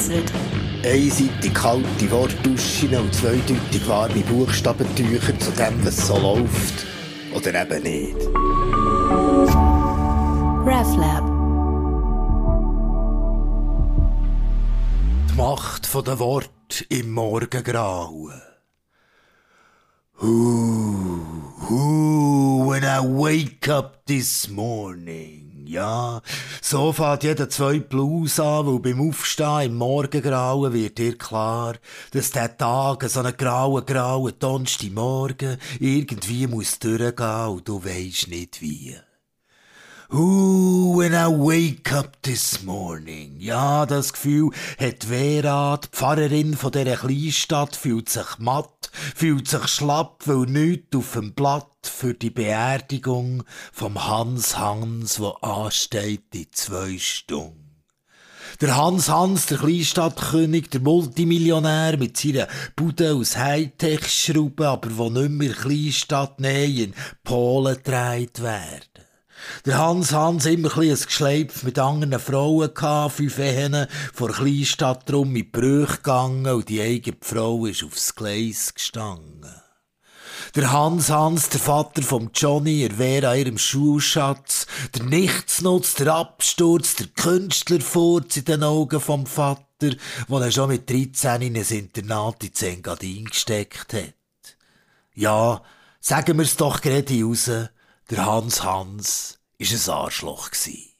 vereinzelt. Einseitig kalte Wortduschen und zweideutig warme Buchstabentücher zu dem, was so läuft. Oder eben nicht. RefLab. Die Macht der Wort im Morgengrauen. Ooh, ooh, when I wake up this morning. Ja, so fährt jeder zwei Blues an, weil beim Aufstehen im Morgengrauen wird dir klar, dass der Tag, so einen grauen, grauen Donnerstagmorgen irgendwie muss durchgehen und du weisst nicht wie. Ooh, when I wake up this morning. Ja, das Gefühl hat Vera, die Pfarrerin von dieser Kleinstadt, fühlt sich matt, fühlt sich schlapp, weil nichts auf dem Blatt für die Beerdigung vom Hans Hans, wo ansteht in zwei Stunden. Der Hans Hans, der Kleinstadtkönig, der Multimillionär mit seiner Bude aus Hightech-Schrauben, aber wo nicht mehr Kleinstadt nähe in Polen gedreht werden. Der Hans Hans immer ein Geschleipf mit anderen Frauen gehabt, fünf Ehen vor Kleinstadt drum in Brüche gegangen und die eigene Frau ist aufs Gleis gestanden. Der Hans Hans, der Vater vom Johnny, er wäre an ihrem Schulschatz, der Nichtsnutz, der Absturz, der Künstlerfurz in den Augen vom Vater, wo er schon mit 13 in ein Internat in Zengadin gesteckt hat. Ja, sagen wir's doch gerade raus, der Hans Hans ist ein Arschloch gsi.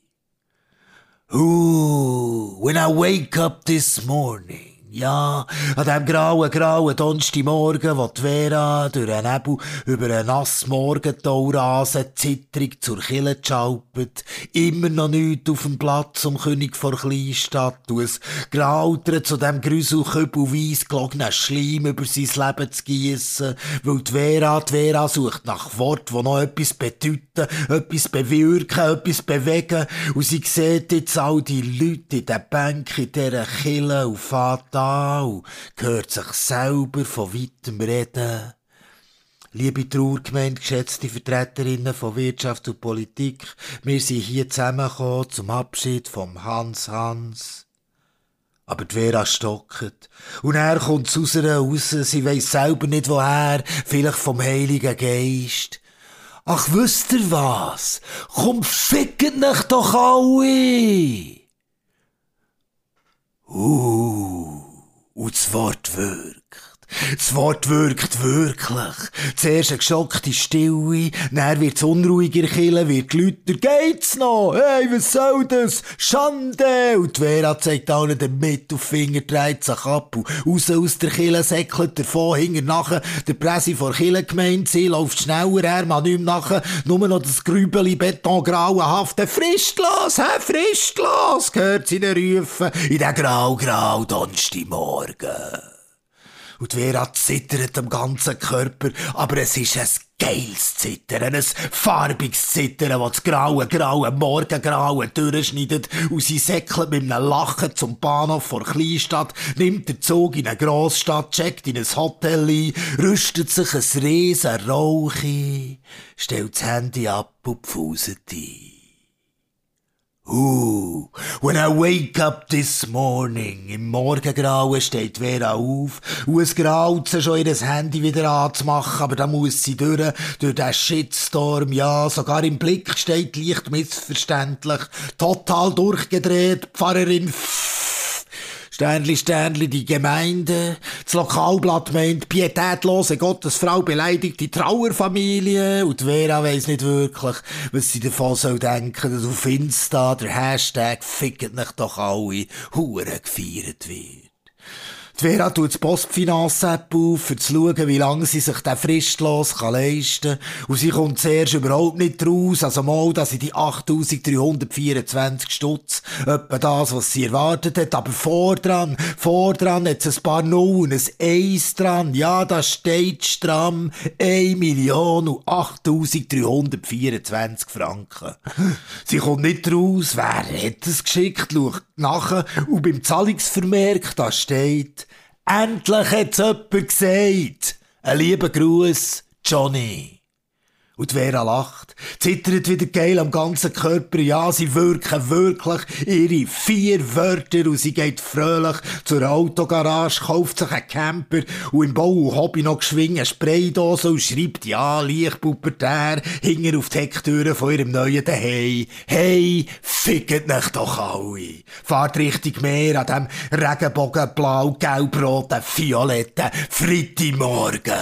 Ooh, when I wake up this morning, ja, an dem grauen, grauen Donnerstagmorgen, wo die Vera durch einen Nebel über einen nassen Morgentau rasen, zitterig zur Kille schalpet, immer noch nichts auf dem Platz um König vor Kleinstadt, und es grautert zu dem Grüselkübel weiss gelogenen Schleim über sein Leben zu giessen, weil die Vera, die Vera sucht nach Wort, wo noch etwas bedeuten, etwas bewirken, etwas bewegen, und sie sieht jetzt all die Leute in den Bänken in dieser Kille und fährt da hört sich selber von weitem reden. Liebe Trauergemeinde, geschätzte Vertreterinnen von Wirtschaft und Politik, wir sind hier zusammengekommen zum Abschied vom Hans Hans. Aber die Vera stockt. Und er kommt aus ihr raus, sie weiss selber nicht woher, vielleicht vom Heiligen Geist. Ach, wisst ihr was? Komm, fickt nicht doch alle! Uh. Und das Wort wirkt. Wirklich. Zuerst eine geschockte Stille, dann wird's unruhiger killen, wird lauter, geht's noch? Hey, was soll das? Schande! Und Vera zeigt allen den Mittelfinger, dreht sich ab und raus aus der Kille, säckelt davon, hinter nachher, der Presse vor Kille gemeint, sie läuft schneller, er mal nicht nachher, nur noch das Grübeli betongrauenhafte, frischt los, hä, frischt los, gehört sie rufen, in den grau-grau Donnerstagmorgen. Und Vera zittert am ganzen Körper, aber es ist ein geiles Zittern, ein farbiges Zittern, das das graue, graue Morgengrauen durchschneidet und sie säckelt mit einem Lachen zum Bahnhof vor Kleinstadt, nimmt den Zug in eine Grossstadt, checkt in ein Hotel ein, rüstet sich ein riesen Rauch ein, stellt das Handy ab und pfuset ein. Uh, when I wake up this morning, im Morgengrauen steht Vera auf. Und es graut sie schon ihr Handy wieder anzumachen, aber da muss sie durch, durch den Shitstorm, ja, sogar im Blick steht leicht missverständlich, total durchgedreht, Pfarrerin Sternli, Sternli, die Gemeinde. Das Lokalblatt meint, pietätlose Gottesfrau beleidigt die Trauerfamilie. Und Vera weiss nicht wirklich, was sie davon soll denken, dass auf Insta der Hashtag Fickt nicht doch alle Huren gefeiert wird. Die Vera tut das Postfinanz-App auf, um zu schauen, wie lange sie sich den fristlos kann leisten kann. Und sie kommt zuerst überhaupt nicht raus. Also mal, dass sie die 8324 Stutz, etwa das, was sie erwartet hat. Aber vor dran, vor dran hat es ein paar Nullen, ein Eins dran. Ja, da steht stramm 1 Million und 8324 Franken. Sie kommt nicht raus. Wer hat es geschickt? Schaut nachher. Und beim Zahlungsvermerk, da steht, Endlich hat's jemand gesagt. Ein lieber Gruß, Johnny. Und Vera lacht, zittert wieder geil am ganzen Körper. Ja, sie wirken wirklich ihre vier Wörter und sie geht fröhlich zur Autogarage, kauft sich einen Camper und im Bau und Hobby noch geschwingen Spraydose und schreibt ja, leicht pubertär, hinger auf die Hecktüre von ihrem neuen Hey, hey, fickt nicht doch alle. Fahrt Richtung Meer an dem Regenbogenblau, gelb-roten, violetten Freitagmorgen.